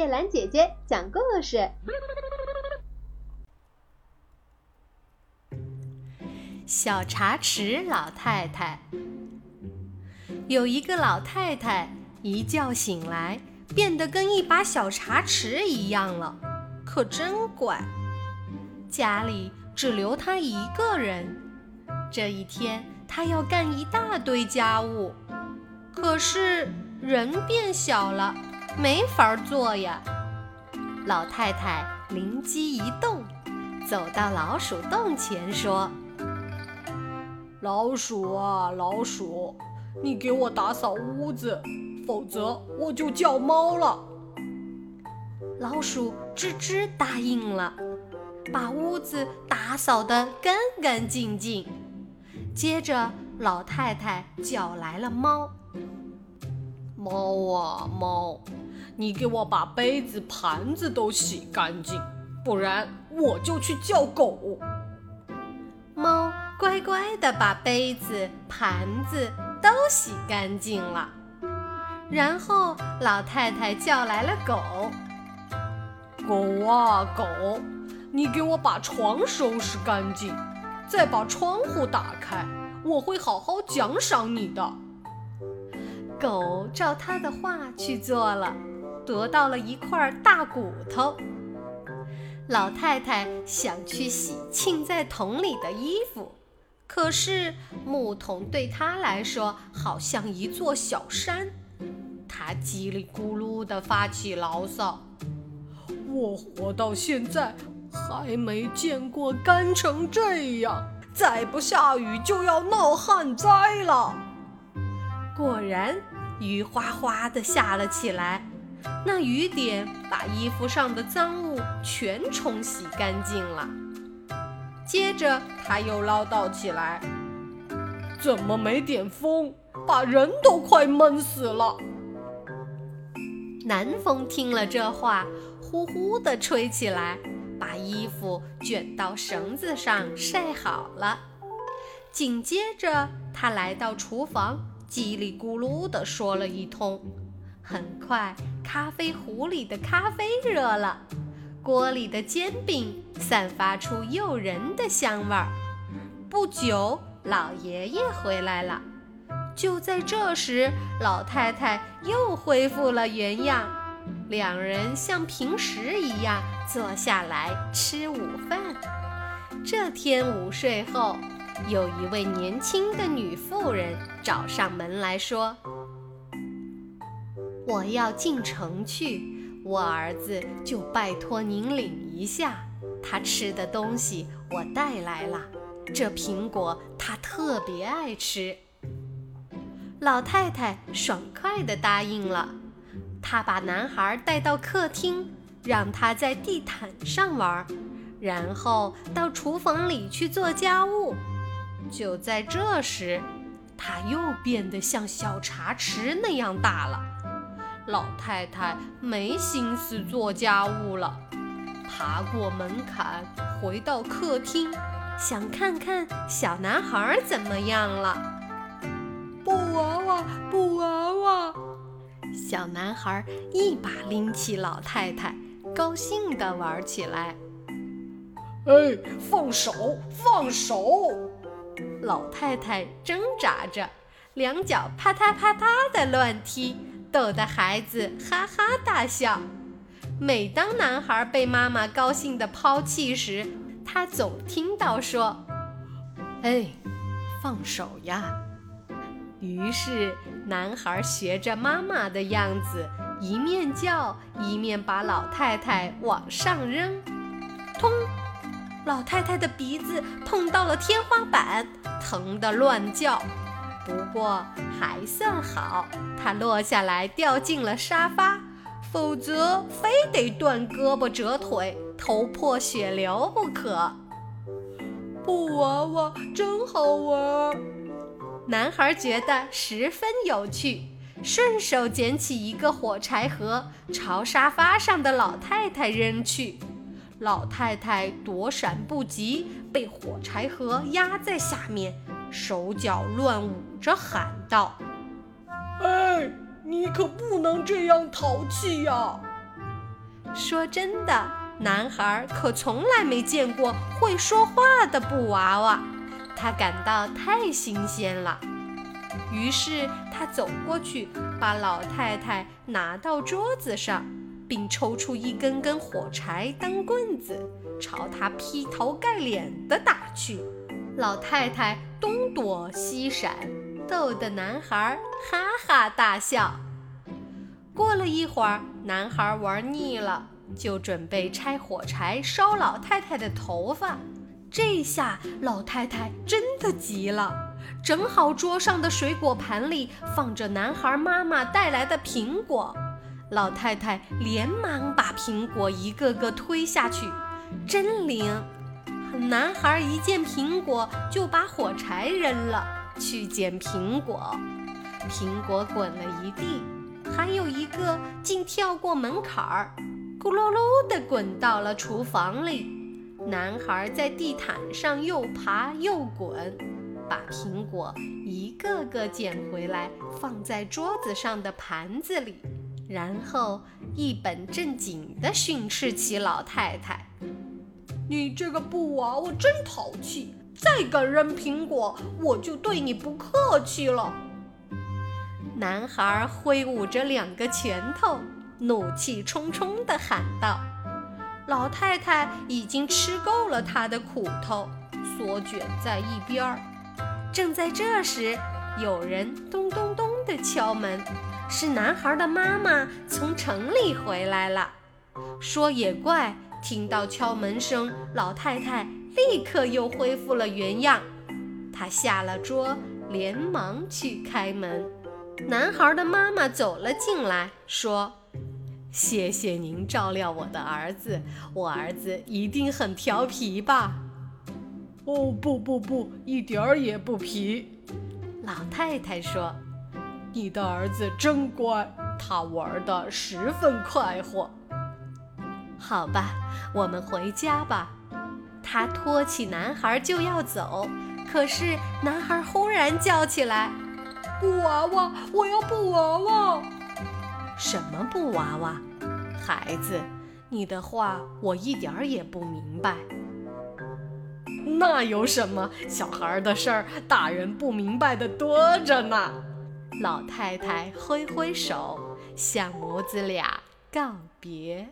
叶兰姐姐讲故事。小茶池老太太，有一个老太太一觉醒来，变得跟一把小茶池一样了，可真怪。家里只留她一个人，这一天她要干一大堆家务，可是人变小了，没法做呀。老太太灵机一动，走到老鼠洞前说。老鼠啊，老鼠，你给我打扫屋子，否则我就叫猫了。老鼠吱吱答应了，把屋子打扫得干干净净。接着，老太太叫来了猫。猫啊猫，你给我把杯子、盘子都洗干净，不然我就去叫狗。猫。乖乖的把杯子、盘子都洗干净了，然后老太太叫来了狗。狗啊狗，你给我把床收拾干净，再把窗户打开，我会好好奖赏你的。狗照他的话去做了，得到了一块大骨头。老太太想去洗浸在桶里的衣服。可是木桶对她来说好像一座小山，她叽里咕噜地发起牢骚：“我活到现在还没见过干成这样，再不下雨就要闹旱灾了。”果然，雨哗哗地下了起来，那雨点把衣服上的脏物全冲洗干净了。接着他又唠叨起来：“怎么没点风，把人都快闷死了？”南风听了这话，呼呼地吹起来，把衣服卷到绳子上晒好了。紧接着他来到厨房，叽里咕噜地说了一通。很快，咖啡壶里的咖啡热了。锅里的煎饼散发出诱人的香味儿。不久，老爷爷回来了。就在这时，老太太又恢复了原样。两人像平时一样坐下来吃午饭。这天午睡后，有一位年轻的女妇人找上门来说：“我要进城去。”我儿子就拜托您领一下，他吃的东西我带来了。这苹果他特别爱吃。老太太爽快地答应了。她把男孩带到客厅，让他在地毯上玩，然后到厨房里去做家务。就在这时，他又变得像小茶池那样大了。老太太没心思做家务了，爬过门槛，回到客厅，想看看小男孩怎么样了。布娃娃，布娃娃！小男孩一把拎起老太太，高兴地玩起来。哎，放手，放手！老太太挣扎着，两脚啪嗒啪嗒地乱踢。逗得孩子哈哈大笑。每当男孩被妈妈高兴地抛弃时，他总听到说：“哎，放手呀！”于是男孩学着妈妈的样子，一面叫，一面把老太太往上扔。通，老太太的鼻子碰到了天花板，疼得乱叫。不过还算好，它落下来掉进了沙发，否则非得断胳膊折腿、头破血流不可。布娃娃真好玩，男孩觉得十分有趣，顺手捡起一个火柴盒，朝沙发上的老太太扔去。老太太躲闪不及，被火柴盒压在下面。手脚乱舞着喊道：“哎，你可不能这样淘气呀！”说真的，男孩可从来没见过会说话的布娃娃，他感到太新鲜了。于是他走过去，把老太太拿到桌子上，并抽出一根根火柴当棍子，朝他劈头盖脸的打去。老太太东躲西闪，逗得男孩哈哈大笑。过了一会儿，男孩玩腻了，就准备拆火柴烧老太太的头发。这下老太太真的急了，正好桌上的水果盘里放着男孩妈妈带来的苹果，老太太连忙把苹果一个个推下去，真灵！男孩一见苹果就把火柴扔了，去捡苹果，苹果滚了一地，还有一个竟跳过门槛儿，咕噜噜地滚到了厨房里。男孩在地毯上又爬又滚，把苹果一个个捡回来，放在桌子上的盘子里，然后一本正经地训斥起老太太：“你这个布娃娃真淘气！再敢扔苹果，我就对你不客气了。”男孩挥舞着两个拳头，怒气冲冲地喊道。老太太已经吃够了他的苦头，缩卷在一边儿。正在这时，有人咚咚咚地敲门，是男孩的妈妈从城里回来了。说也怪，听到敲门声，老太太立刻又恢复了原样。她下了桌，连忙去开门。男孩的妈妈走了进来，说。谢谢您照料我的儿子，我儿子一定很调皮吧？哦，不不不，一点儿也不皮。老太太说：“你的儿子真乖，他玩的十分快活。”好吧，我们回家吧。他托起男孩就要走，可是男孩忽然叫起来：“布娃娃，我要布娃娃！”什么布娃娃？孩子，你的话我一点儿也不明白。那有什么？小孩的事儿，大人不明白的多着呢。老太太挥挥手，向母子俩告别。